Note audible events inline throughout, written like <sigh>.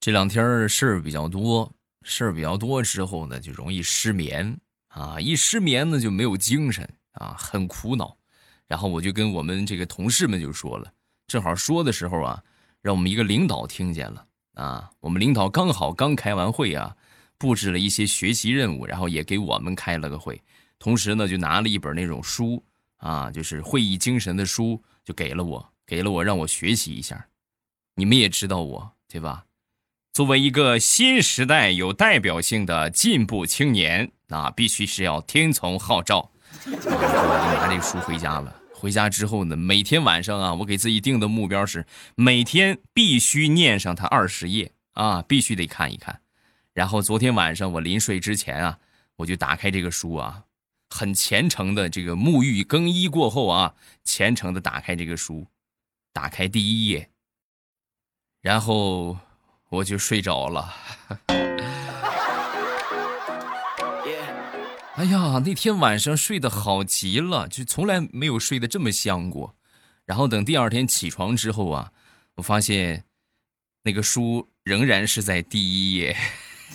这两天事儿比较多，事儿比较多之后呢，就容易失眠啊，一失眠呢就没有精神啊，很苦恼。然后我就跟我们这个同事们就说了，正好说的时候啊，让我们一个领导听见了啊。我们领导刚好刚开完会啊，布置了一些学习任务，然后也给我们开了个会，同时呢就拿了一本那种书啊，就是会议精神的书，就给了我，给了我让我学习一下。你们也知道我对吧？作为一个新时代有代表性的进步青年，那必须是要听从号召。<laughs> 我就拿这个书回家了。回家之后呢，每天晚上啊，我给自己定的目标是每天必须念上它二十页啊，必须得看一看。然后昨天晚上我临睡之前啊，我就打开这个书啊，很虔诚的这个沐浴更衣过后啊，虔诚的打开这个书，打开第一页，然后。我就睡着了。哎呀，那天晚上睡得好极了，就从来没有睡得这么香过。然后等第二天起床之后啊，我发现那个书仍然是在第一页。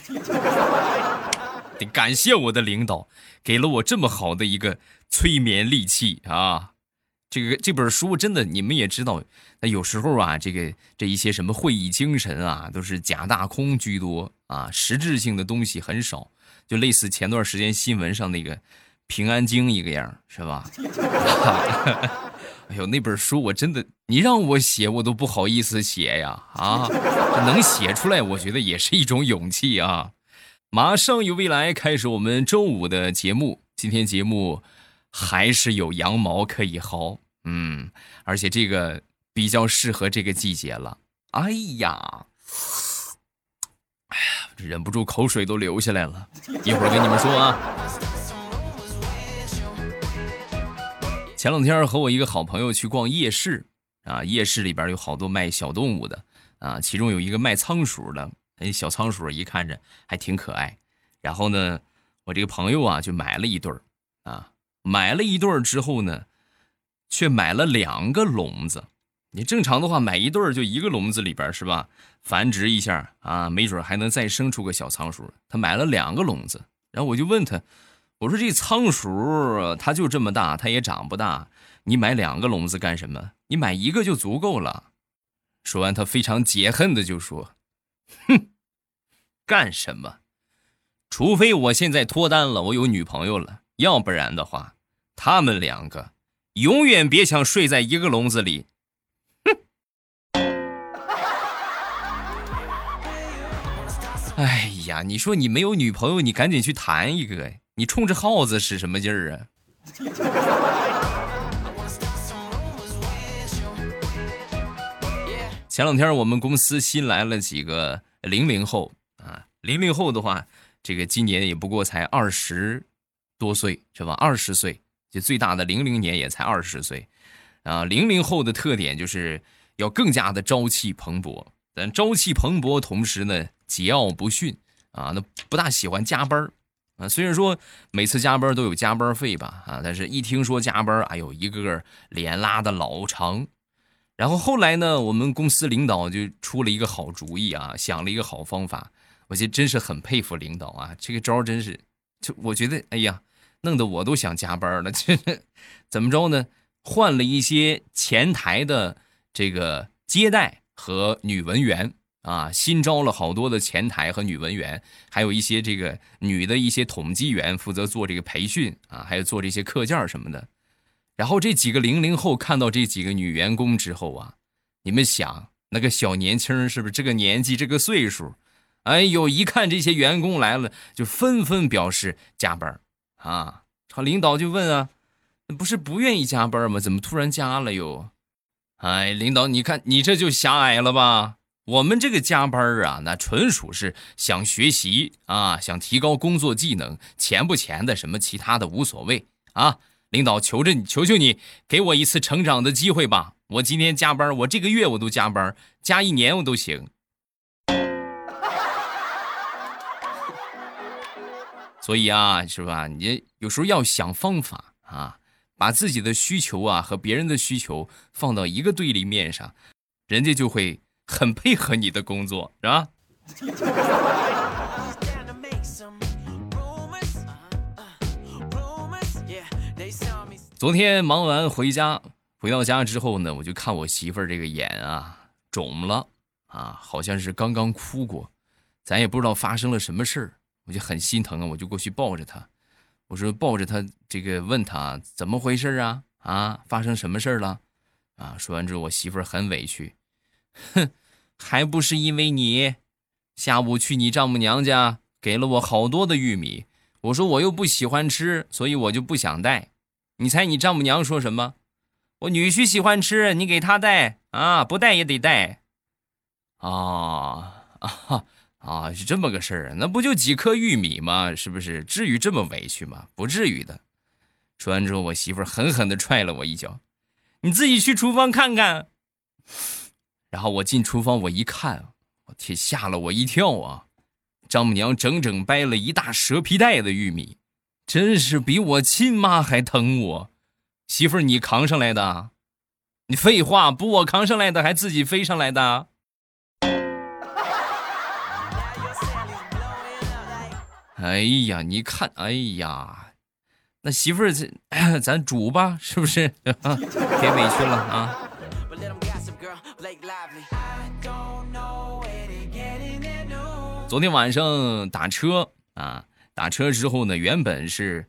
<laughs> 得感谢我的领导，给了我这么好的一个催眠利器啊。这个这本书真的，你们也知道，那有时候啊，这个这一些什么会议精神啊，都是假大空居多啊，实质性的东西很少，就类似前段时间新闻上那个平安京一个样，是吧？哈哈哈哎呦，那本书我真的，你让我写我都不好意思写呀，啊，能写出来，我觉得也是一种勇气啊。马上有未来开始我们周五的节目，今天节目还是有羊毛可以薅。嗯，而且这个比较适合这个季节了。哎呀，哎呀，忍不住口水都流下来了。一会儿跟你们说啊。前两天和我一个好朋友去逛夜市啊，夜市里边有好多卖小动物的啊，其中有一个卖仓鼠的，那小仓鼠一看着还挺可爱。然后呢，我这个朋友啊就买了一对儿啊，买了一对儿之后呢。却买了两个笼子，你正常的话买一对儿就一个笼子里边是吧？繁殖一下啊，没准还能再生出个小仓鼠。他买了两个笼子，然后我就问他，我说这仓鼠它就这么大，它也长不大，你买两个笼子干什么？你买一个就足够了。说完，他非常解恨的就说：“哼，干什么？除非我现在脱单了，我有女朋友了，要不然的话，他们两个。”永远别想睡在一个笼子里，哎呀，你说你没有女朋友，你赶紧去谈一个，你冲着耗子使什么劲儿啊？前两天我们公司新来了几个零零后啊，零零后的话，这个今年也不过才二十多岁，是吧？二十岁。就最大的零零年也才二十岁，啊，零零后的特点就是要更加的朝气蓬勃，但朝气蓬勃同时呢，桀骜不驯啊，那不大喜欢加班啊。虽然说每次加班都有加班费吧，啊，但是一听说加班，哎呦，一个个脸拉的老长。然后后来呢，我们公司领导就出了一个好主意啊，想了一个好方法，我觉得真是很佩服领导啊，这个招真是，就我觉得，哎呀。弄得我都想加班了，<laughs> 这怎么着呢？换了一些前台的这个接待和女文员啊，新招了好多的前台和女文员，还有一些这个女的一些统计员负责做这个培训啊，还有做这些课件什么的。然后这几个零零后看到这几个女员工之后啊，你们想那个小年轻是不是这个年纪这个岁数？哎呦，一看这些员工来了，就纷纷表示加班。啊，他领导就问啊，不是不愿意加班吗？怎么突然加了又？哎，领导，你看你这就狭隘了吧？我们这个加班啊，那纯属是想学习啊，想提高工作技能，钱不钱的，什么其他的无所谓啊。领导，求着你，求求你，给我一次成长的机会吧。我今天加班，我这个月我都加班，加一年我都行。所以啊，是吧？你有时候要想方法啊，把自己的需求啊和别人的需求放到一个对立面上，人家就会很配合你的工作，是吧？昨天忙完回家，回到家之后呢，我就看我媳妇儿这个眼啊肿了啊，好像是刚刚哭过，咱也不知道发生了什么事儿，我就很心疼啊，我就过去抱着她，我说抱着她这个问她怎么回事啊啊，发生什么事了啊？说完之后，我媳妇儿很委屈，哼，还不是因为你，下午去你丈母娘家给了我好多的玉米，我说我又不喜欢吃，所以我就不想带。你猜你丈母娘说什么？我女婿喜欢吃，你给他带啊，不带也得带。啊啊哈啊！是这么个事儿，那不就几颗玉米吗？是不是？至于这么委屈吗？不至于的。说完之后，我媳妇狠狠地踹了我一脚。你自己去厨房看看。然后我进厨房，我一看，我天，吓了我一跳啊！丈母娘整整掰了一大蛇皮袋的玉米。真是比我亲妈还疼我，媳妇儿你扛上来的？你废话，不我扛上来的，还自己飞上来的？哎呀，你看，哎呀，那媳妇儿这，<clears throat> 咱煮吧，<laughs> 是不是？别委屈了啊！昨天晚上打车啊。打车之后呢，原本是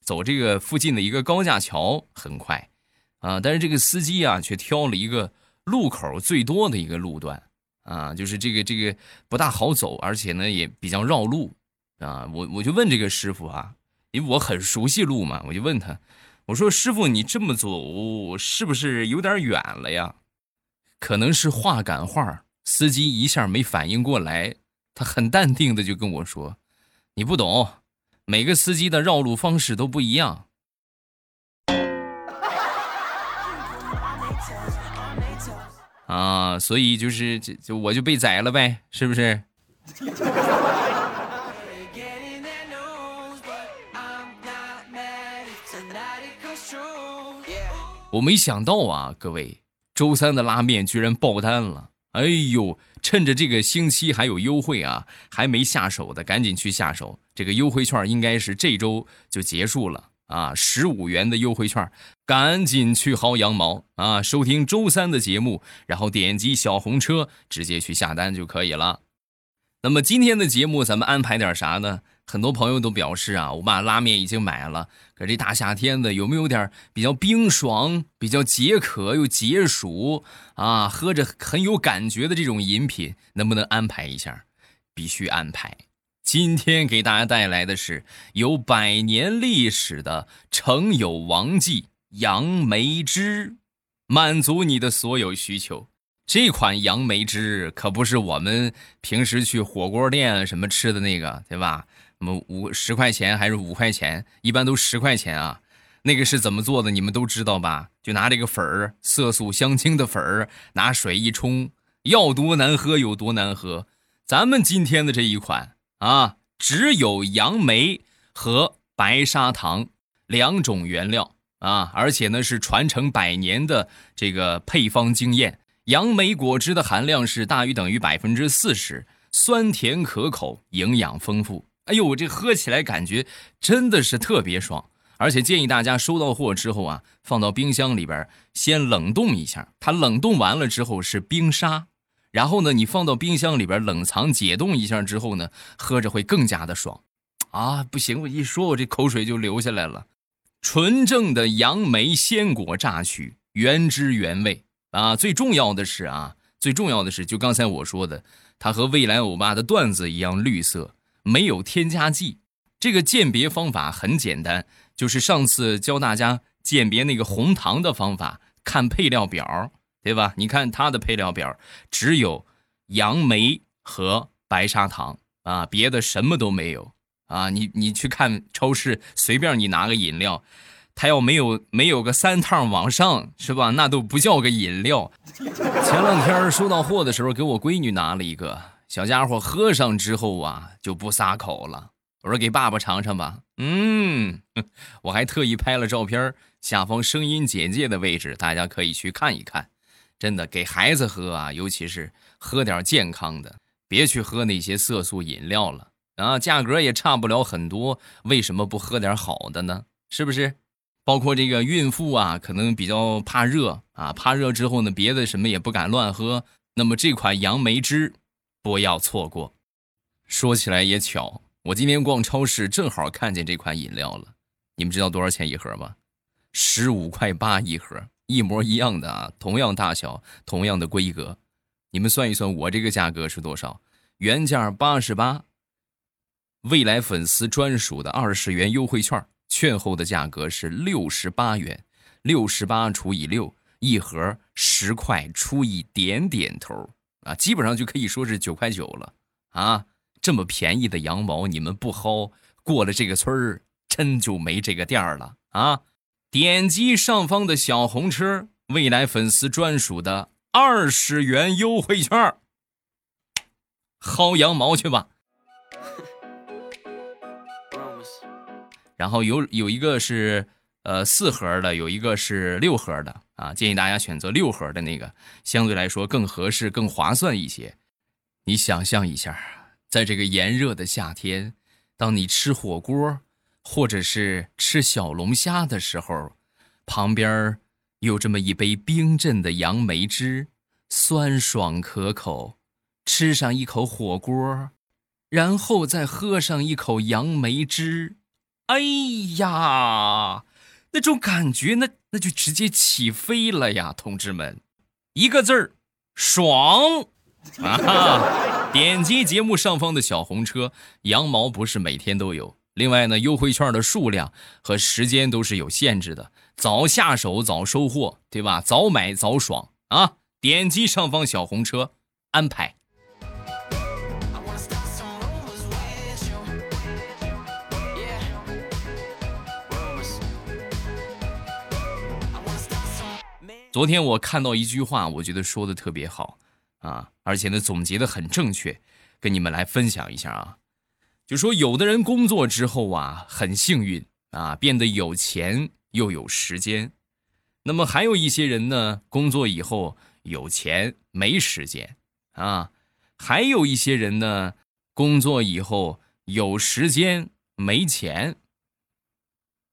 走这个附近的一个高架桥，很快啊，但是这个司机啊却挑了一个路口最多的一个路段啊，就是这个这个不大好走，而且呢也比较绕路啊。我我就问这个师傅啊，因为我很熟悉路嘛，我就问他，我说师傅你这么走是不是有点远了呀？可能是话赶话，司机一下没反应过来，他很淡定的就跟我说。你不懂，每个司机的绕路方式都不一样。<laughs> 啊，所以就是就就我就被宰了呗，是不是？<laughs> 我没想到啊，各位，周三的拉面居然爆单了。哎呦，趁着这个星期还有优惠啊，还没下手的赶紧去下手。这个优惠券应该是这周就结束了啊，十五元的优惠券，赶紧去薅羊毛啊！收听周三的节目，然后点击小红车直接去下单就可以了。那么今天的节目咱们安排点啥呢？很多朋友都表示啊，我把拉面已经买了，可这大夏天的有没有点比较冰爽、比较解渴又解暑啊，喝着很有感觉的这种饮品，能不能安排一下？必须安排。今天给大家带来的是有百年历史的成友王记杨梅汁，满足你的所有需求。这款杨梅汁可不是我们平时去火锅店什么吃的那个，对吧？什么五十块钱还是五块钱？一般都十块钱啊。那个是怎么做的？你们都知道吧？就拿这个粉儿，色素香精的粉儿，拿水一冲，要多难喝有多难喝。咱们今天的这一款啊，只有杨梅和白砂糖两种原料啊，而且呢是传承百年的这个配方经验。杨梅果汁的含量是大于等于百分之四十，酸甜可口，营养丰富。哎呦，我这喝起来感觉真的是特别爽，而且建议大家收到货之后啊，放到冰箱里边先冷冻一下。它冷冻完了之后是冰沙，然后呢，你放到冰箱里边冷藏解冻一下之后呢，喝着会更加的爽。啊，不行，我一说我这口水就流下来了。纯正的杨梅鲜果榨取，原汁原味。啊，最重要的是啊，最重要的是，就刚才我说的，它和未来欧巴的段子一样绿色，没有添加剂。这个鉴别方法很简单，就是上次教大家鉴别那个红糖的方法，看配料表，对吧？你看它的配料表，只有杨梅和白砂糖啊，别的什么都没有啊。你你去看超市，随便你拿个饮料。他要没有没有个三趟往上是吧？那都不叫个饮料。前两天收到货的时候，给我闺女拿了一个小家伙，喝上之后啊就不撒口了。我说给爸爸尝尝吧。嗯，<laughs> 我还特意拍了照片，下方声音简介的位置大家可以去看一看。真的给孩子喝啊，尤其是喝点健康的。别去喝那些色素饮料了啊，价格也差不了很多，为什么不喝点好的呢？是不是？包括这个孕妇啊，可能比较怕热啊，怕热之后呢，别的什么也不敢乱喝，那么这款杨梅汁不要错过。说起来也巧，我今天逛超市正好看见这款饮料了。你们知道多少钱一盒吗？十五块八一盒，一模一样的啊，同样大小，同样的规格。你们算一算，我这个价格是多少？原价八十八，未来粉丝专属的二十元优惠券。券后的价格是六十八元，六十八除以六，一盒十块出一点点头啊，基本上就可以说是九块九了啊！这么便宜的羊毛，你们不薅，过了这个村儿，真就没这个店儿了啊！点击上方的小红车，未来粉丝专属的二十元优惠券，薅羊毛去吧。<laughs> 然后有有一个是呃四盒的，有一个是六盒的啊，建议大家选择六盒的那个，相对来说更合适、更划算一些。你想象一下，在这个炎热的夏天，当你吃火锅或者是吃小龙虾的时候，旁边有这么一杯冰镇的杨梅汁，酸爽可口，吃上一口火锅，然后再喝上一口杨梅汁。哎呀，那种感觉，那那就直接起飞了呀，同志们，一个字儿，爽！<laughs> 啊，点击节目上方的小红车，羊毛不是每天都有。另外呢，优惠券的数量和时间都是有限制的，早下手早收获，对吧？早买早爽啊！点击上方小红车，安排。昨天我看到一句话，我觉得说的特别好啊，而且呢总结的很正确，跟你们来分享一下啊。就说有的人工作之后啊很幸运啊，变得有钱又有时间，那么还有一些人呢，工作以后有钱没时间啊，还有一些人呢，工作以后有时间没钱。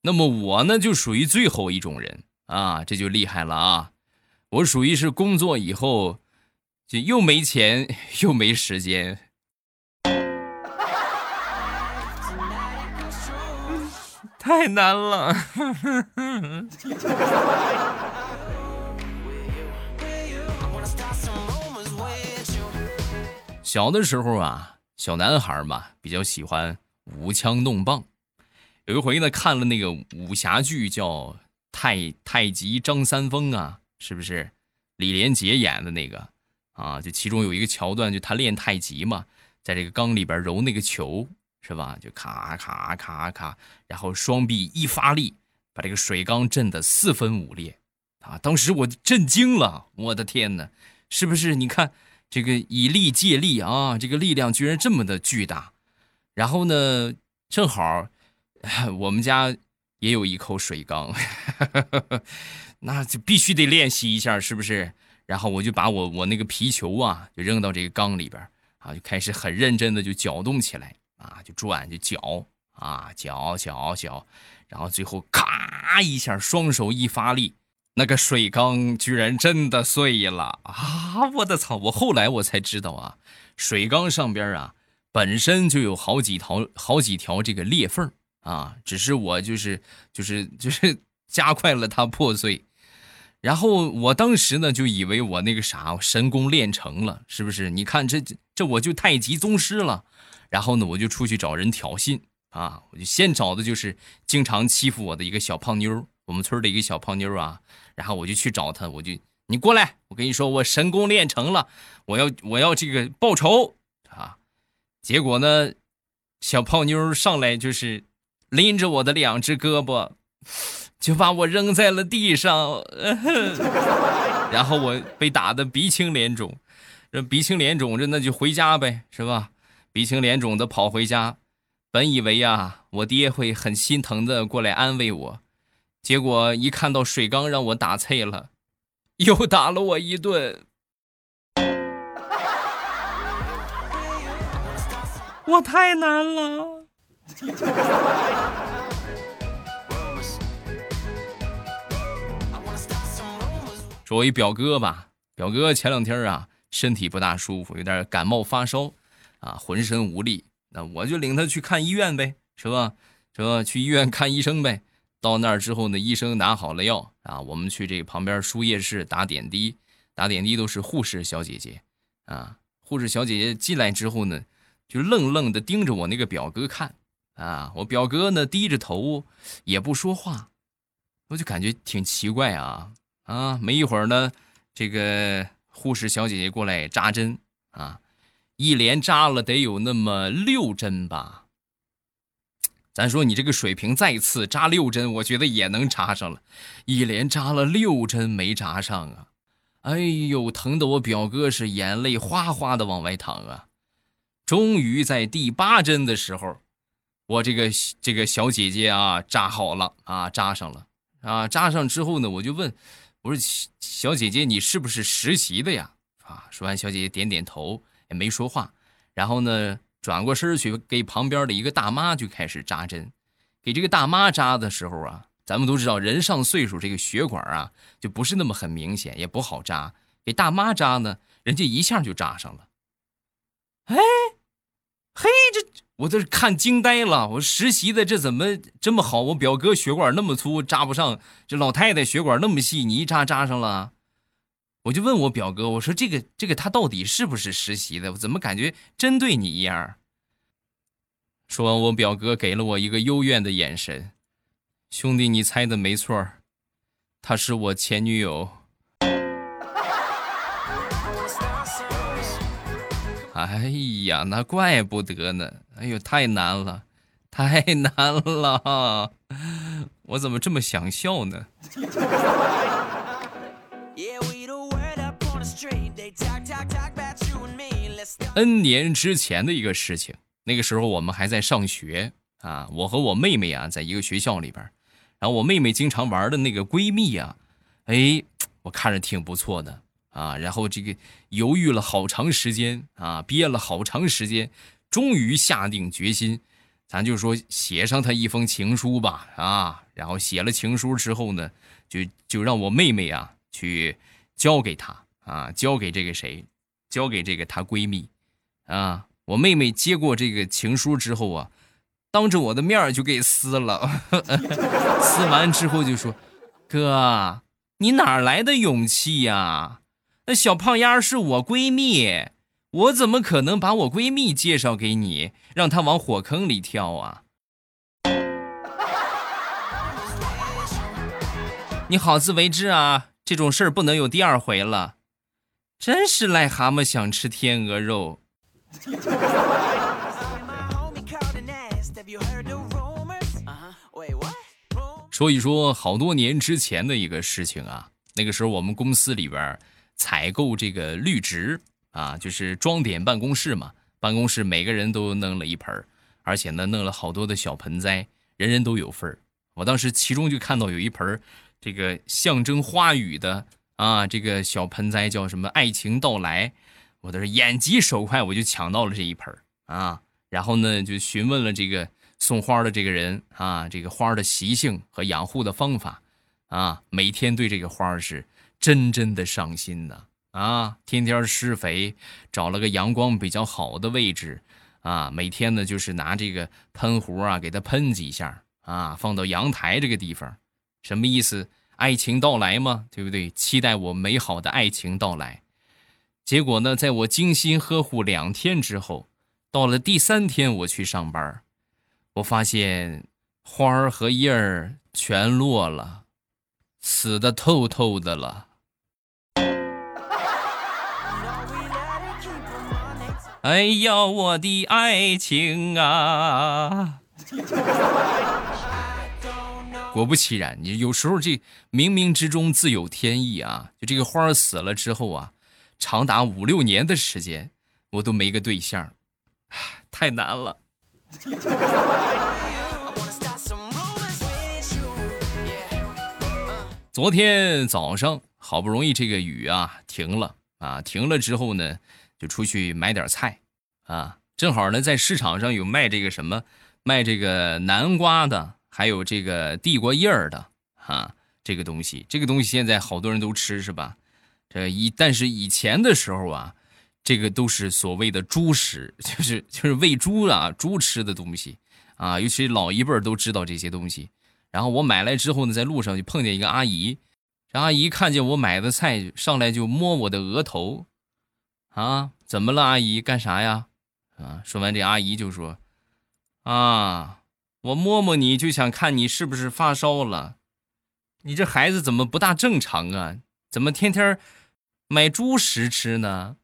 那么我呢就属于最后一种人啊，这就厉害了啊。我属于是工作以后，就又没钱 <laughs> 又没时间，太难了。小的时候啊，小男孩嘛，比较喜欢舞枪弄棒。有一回呢，看了那个武侠剧，叫《太太极张三丰》啊。是不是李连杰演的那个啊？就其中有一个桥段，就他练太极嘛，在这个缸里边揉那个球，是吧？就咔咔咔咔，然后双臂一发力，把这个水缸震得四分五裂啊！当时我震惊了，我的天哪！是不是？你看这个以力借力啊，这个力量居然这么的巨大。然后呢，正好 <laughs> 我们家也有一口水缸。那就必须得练习一下，是不是？然后我就把我我那个皮球啊，就扔到这个缸里边啊，就开始很认真的就搅动起来啊，就转就搅啊搅搅搅，然后最后咔一下，双手一发力，那个水缸居然真的碎了啊！我的操！我后来我才知道啊，水缸上边啊本身就有好几条好几条这个裂缝啊，只是我就是就是就是加快了它破碎。然后我当时呢就以为我那个啥神功练成了，是不是？你看这这我就太极宗师了。然后呢我就出去找人挑衅啊，我就先找的就是经常欺负我的一个小胖妞，我们村的一个小胖妞啊。然后我就去找他，我就你过来，我跟你说我神功练成了，我要我要这个报仇啊。结果呢，小胖妞上来就是拎着我的两只胳膊。就把我扔在了地上，<laughs> 然后我被打的鼻青脸肿，这鼻青脸肿，这那就回家呗，是吧？鼻青脸肿的跑回家，本以为啊，我爹会很心疼的过来安慰我，结果一看到水缸让我打碎了，又打了我一顿。<laughs> 我太难了。说我一表哥吧，表哥前两天啊身体不大舒服，有点感冒发烧，啊浑身无力，那我就领他去看医院呗，是吧？是吧？去医院看医生呗。到那儿之后呢，医生拿好了药啊，我们去这旁边输液室打点滴，打点滴都是护士小姐姐，啊，护士小姐姐进来之后呢，就愣愣的盯着我那个表哥看，啊，我表哥呢低着头也不说话，我就感觉挺奇怪啊。啊，没一会儿呢，这个护士小姐姐过来扎针啊，一连扎了得有那么六针吧。咱说你这个水平再次扎六针，我觉得也能扎上了。一连扎了六针没扎上啊！哎呦，疼得我表哥是眼泪哗哗的往外淌啊！终于在第八针的时候，我这个这个小姐姐啊扎好了啊，扎上了啊，扎上之后呢，我就问。我说小姐姐，你是不是实习的呀？啊，说完，小姐姐点点头，也没说话。然后呢，转过身去给旁边的一个大妈就开始扎针。给这个大妈扎的时候啊，咱们都知道，人上岁数，这个血管啊就不是那么很明显，也不好扎。给大妈扎呢，人家一下就扎上了。哎，嘿，这。我这是看惊呆了，我实习的这怎么这么好？我表哥血管那么粗扎不上，这老太太血管那么细，你一扎扎上了。我就问我表哥，我说这个这个他到底是不是实习的？我怎么感觉针对你一样？说完，我表哥给了我一个幽怨的眼神，兄弟，你猜的没错，她是我前女友。哎呀，那怪不得呢！哎呦，太难了，<laughs> 太难了！我怎么这么想笑呢？N 年之前的一个事情，那个时候我们还在上学啊，我和我妹妹啊在一个学校里边，然后我妹妹经常玩的那个闺蜜啊，哎，我看着挺不错的。啊，然后这个犹豫了好长时间啊，憋了好长时间，终于下定决心，咱就说写上他一封情书吧啊。然后写了情书之后呢，就就让我妹妹啊去交给他啊，交给这个谁，交给这个她闺蜜啊。我妹妹接过这个情书之后啊，当着我的面就给撕了，<laughs> 撕完之后就说：“哥，你哪来的勇气呀？”那小胖丫是我闺蜜，我怎么可能把我闺蜜介绍给你，让她往火坑里跳啊？你好自为之啊！这种事儿不能有第二回了。真是癞蛤蟆想吃天鹅肉。<laughs> 说一说好多年之前的一个事情啊，那个时候我们公司里边。采购这个绿植啊，就是装点办公室嘛。办公室每个人都弄了一盆而且呢，弄了好多的小盆栽，人人都有份儿。我当时其中就看到有一盆这个象征花语的啊，这个小盆栽叫什么“爱情到来”，我都是眼疾手快，我就抢到了这一盆啊。然后呢，就询问了这个送花的这个人啊，这个花的习性和养护的方法啊，每天对这个花是。真真的伤心呢啊！天天施肥，找了个阳光比较好的位置啊。每天呢，就是拿这个喷壶啊，给它喷几下啊，放到阳台这个地方。什么意思？爱情到来吗？对不对？期待我美好的爱情到来。结果呢，在我精心呵护两天之后，到了第三天我去上班，我发现花儿和叶儿全落了，死的透透的了。哎呀，我的爱情啊！<laughs> 果不其然，你有时候这冥冥之中自有天意啊！就这个花死了之后啊，长达五六年的时间，我都没个对象，太难了。昨天早上好不容易这个雨啊停了啊，停了之后呢。就出去买点菜，啊，正好呢在市场上有卖这个什么，卖这个南瓜的，还有这个地瓜叶儿的啊，这个东西，这个东西现在好多人都吃是吧？这以但是以前的时候啊，这个都是所谓的猪食，<laughs> 就是就是喂猪啊，猪吃的东西啊，尤其老一辈儿都知道这些东西。然后我买来之后呢，在路上就碰见一个阿姨，这阿姨看见我买的菜，上来就摸我的额头，啊，怎么了，阿姨干啥呀？啊，说完这阿姨就说，啊，我摸摸你就想看你是不是发烧了，你这孩子怎么不大正常啊？怎么天天买猪食吃呢？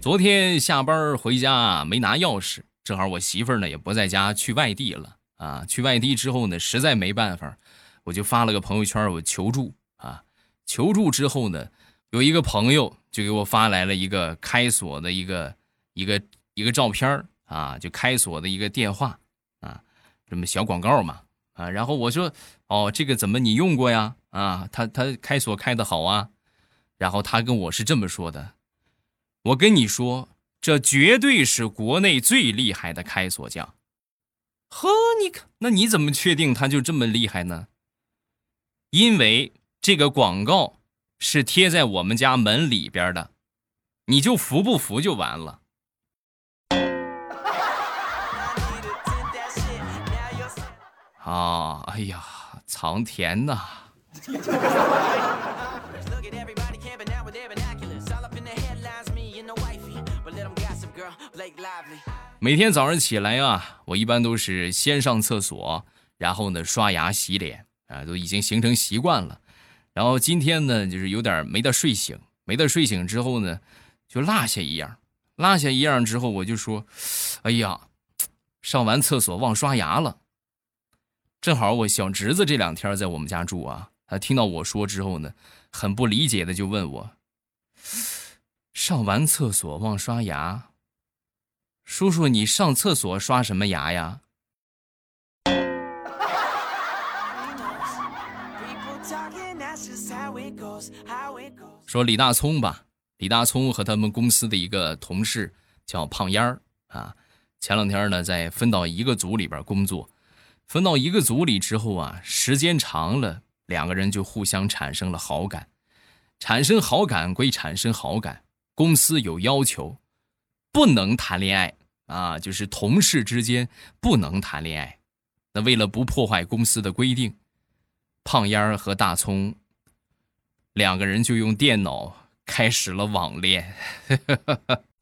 昨天下班回家没拿钥匙，正好我媳妇呢也不在家，去外地了啊。去外地之后呢，实在没办法，我就发了个朋友圈，我求助啊。求助之后呢，有一个朋友就给我发来了一个开锁的一个一个一个照片啊，就开锁的一个电话啊，这么小广告嘛啊。然后我说哦，这个怎么你用过呀？啊，他他开锁开的好啊。然后他跟我是这么说的。我跟你说，这绝对是国内最厉害的开锁匠。呵，你看，那你怎么确定他就这么厉害呢？因为这个广告是贴在我们家门里边的，你就服不服就完了。啊，哎呀，藏田呐！每天早上起来啊，我一般都是先上厕所，然后呢刷牙洗脸啊，都已经形成习惯了。然后今天呢，就是有点没得睡醒，没得睡醒之后呢，就落下一样，落下一样之后，我就说：“哎呀，上完厕所忘刷牙了。”正好我小侄子这两天在我们家住啊，他听到我说之后呢，很不理解的就问我：“上完厕所忘刷牙？”叔叔，你上厕所刷什么牙呀？说李大聪吧，李大聪和他们公司的一个同事叫胖烟儿啊，前两天呢在分到一个组里边工作，分到一个组里之后啊，时间长了，两个人就互相产生了好感。产生好感归产生好感，公司有要求。不能谈恋爱啊，就是同事之间不能谈恋爱。那为了不破坏公司的规定，胖烟儿和大葱两个人就用电脑开始了网恋。<laughs>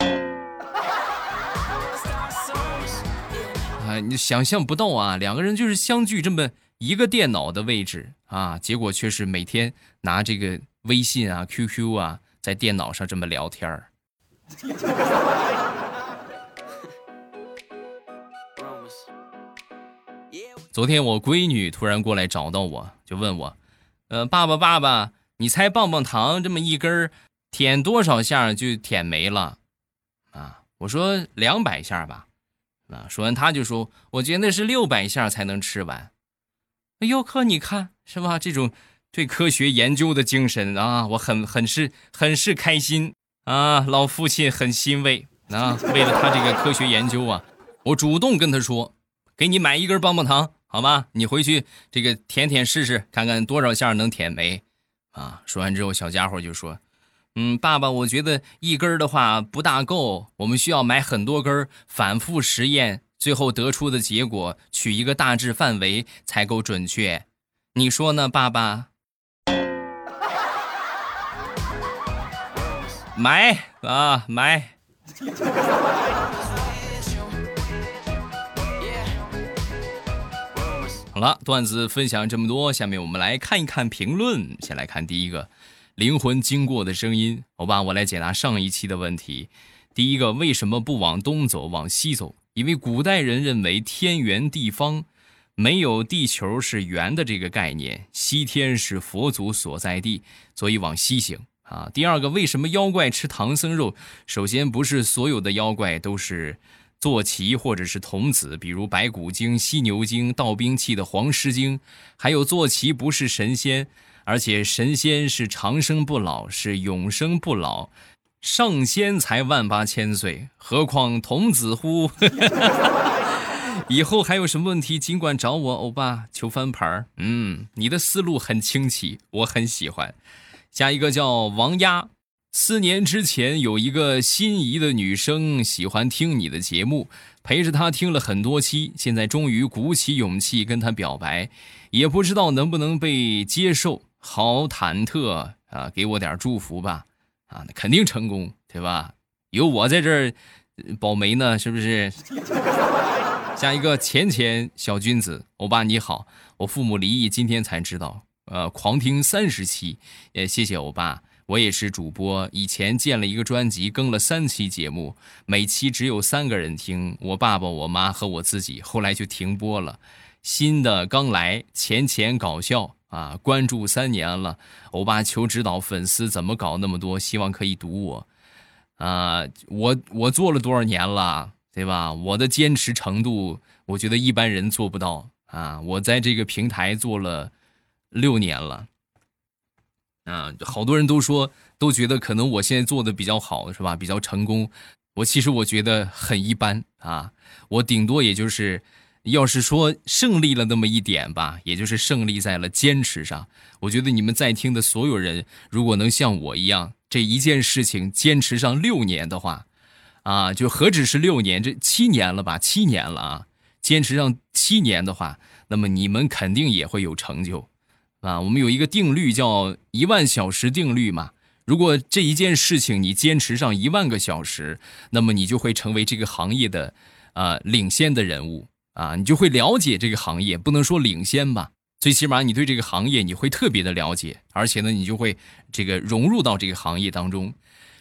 啊，你想象不到啊，两个人就是相距这么一个电脑的位置啊，结果却是每天拿这个微信啊、QQ 啊，在电脑上这么聊天儿。昨天我闺女突然过来找到我，就问我：“呃，爸爸，爸爸，你猜棒棒糖这么一根儿舔多少下就舔没了？”啊，我说两百下吧。啊，说完他就说：“我觉得那是六百下才能吃完。”哎呦呵，你看是吧？这种对科学研究的精神啊，我很很是很是开心啊！老父亲很欣慰啊！为了他这个科学研究啊，我主动跟他说：“给你买一根棒棒糖。”好吧，你回去这个舔舔试试，看看多少下能舔没？啊！说完之后，小家伙就说：“嗯，爸爸，我觉得一根的话不大够，我们需要买很多根，反复实验，最后得出的结果取一个大致范围才够准确。你说呢，爸爸？”买啊，买！好了，段子分享这么多，下面我们来看一看评论。先来看第一个，灵魂经过的声音。好吧，我来解答上一期的问题。第一个，为什么不往东走，往西走？因为古代人认为天圆地方，没有地球是圆的这个概念，西天是佛祖所在地，所以往西行啊。第二个，为什么妖怪吃唐僧肉？首先，不是所有的妖怪都是。坐骑或者是童子，比如白骨精、犀牛精、盗兵器的黄狮精，还有坐骑不是神仙，而且神仙是长生不老，是永生不老，上仙才万八千岁，何况童子乎？<laughs> 以后还有什么问题，尽管找我，欧巴求翻盘。嗯，你的思路很清奇，我很喜欢。下一个叫王丫，四年之前有一个心仪的女生喜欢听你的节目，陪着她听了很多期，现在终于鼓起勇气跟她表白，也不知道能不能被接受。好忐忑啊！给我点祝福吧，啊，那肯定成功，对吧？有我在这儿保媒呢，是不是？下一个浅浅小君子，欧巴你好，我父母离异，今天才知道，呃，狂听三十期，也谢谢欧巴。我也是主播，以前建了一个专辑，更了三期节目，每期只有三个人听，我爸爸、我妈和我自己，后来就停播了。新的刚来，钱钱搞笑。啊，关注三年了，欧巴求指导，粉丝怎么搞那么多？希望可以读我。啊，我我做了多少年了，对吧？我的坚持程度，我觉得一般人做不到啊。我在这个平台做了六年了，啊，好多人都说，都觉得可能我现在做的比较好，是吧？比较成功。我其实我觉得很一般啊，我顶多也就是。要是说胜利了那么一点吧，也就是胜利在了坚持上。我觉得你们在听的所有人，如果能像我一样，这一件事情坚持上六年的话，啊，就何止是六年，这七年了吧？七年了啊！坚持上七年的话，那么你们肯定也会有成就，啊！我们有一个定律叫一万小时定律嘛。如果这一件事情你坚持上一万个小时，那么你就会成为这个行业的啊领先的人物。啊，你就会了解这个行业，不能说领先吧，最起码你对这个行业你会特别的了解，而且呢，你就会这个融入到这个行业当中。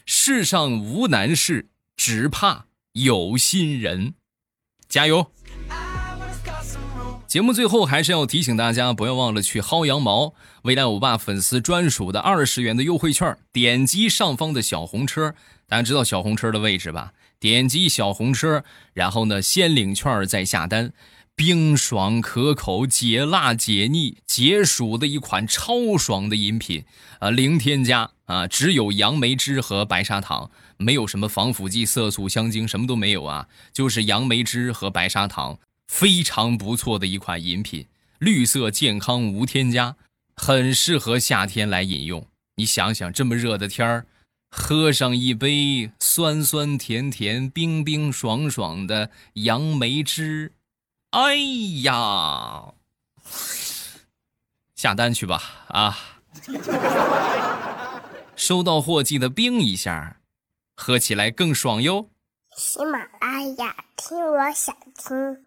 世上无难事，只怕有心人。加油！节目最后还是要提醒大家，不要忘了去薅羊毛，未来欧巴粉丝专属的二十元的优惠券，点击上方的小红车，大家知道小红车的位置吧？点击小红车，然后呢，先领券再下单，冰爽可口、解辣解腻、解暑的一款超爽的饮品啊！零添加啊，只有杨梅汁和白砂糖，没有什么防腐剂、色素、香精，什么都没有啊，就是杨梅汁和白砂糖，非常不错的一款饮品，绿色健康无添加，很适合夏天来饮用。你想想，这么热的天儿。喝上一杯酸酸甜甜、冰冰爽爽的杨梅汁，哎呀，下单去吧啊！收到货记得冰一下，喝起来更爽哟。喜马拉雅，听我想听。